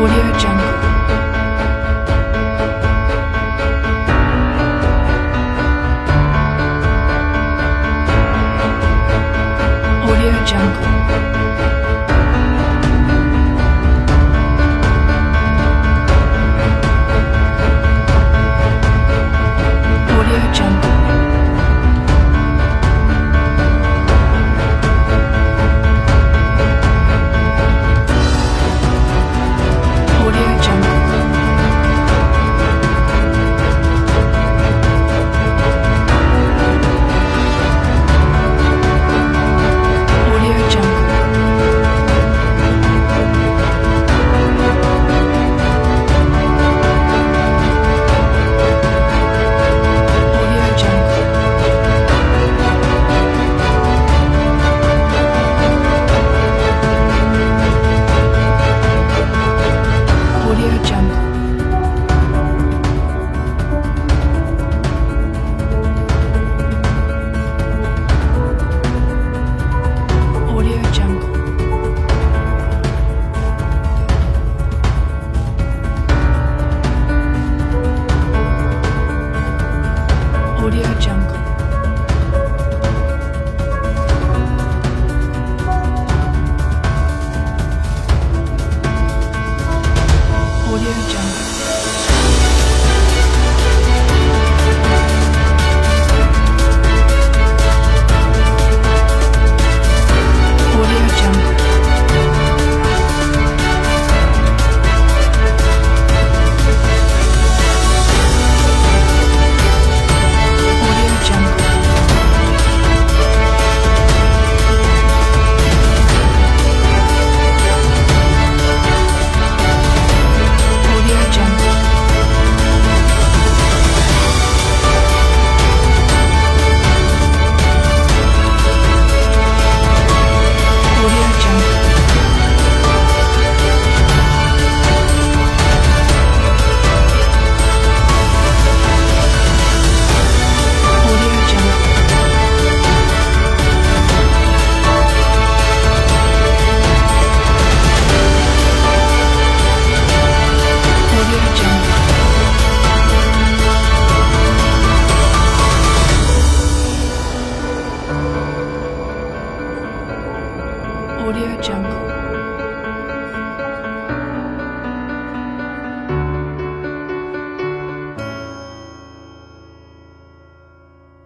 Audio Jungle.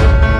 Thank you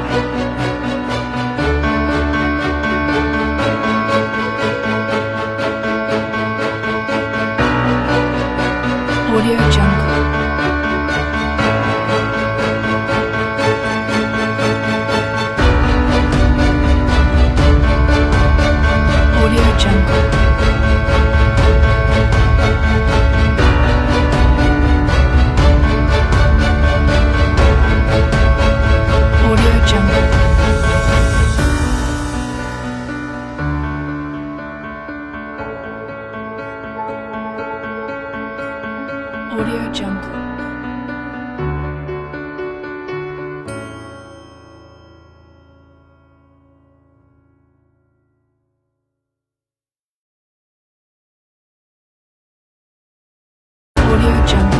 Audio Jungle.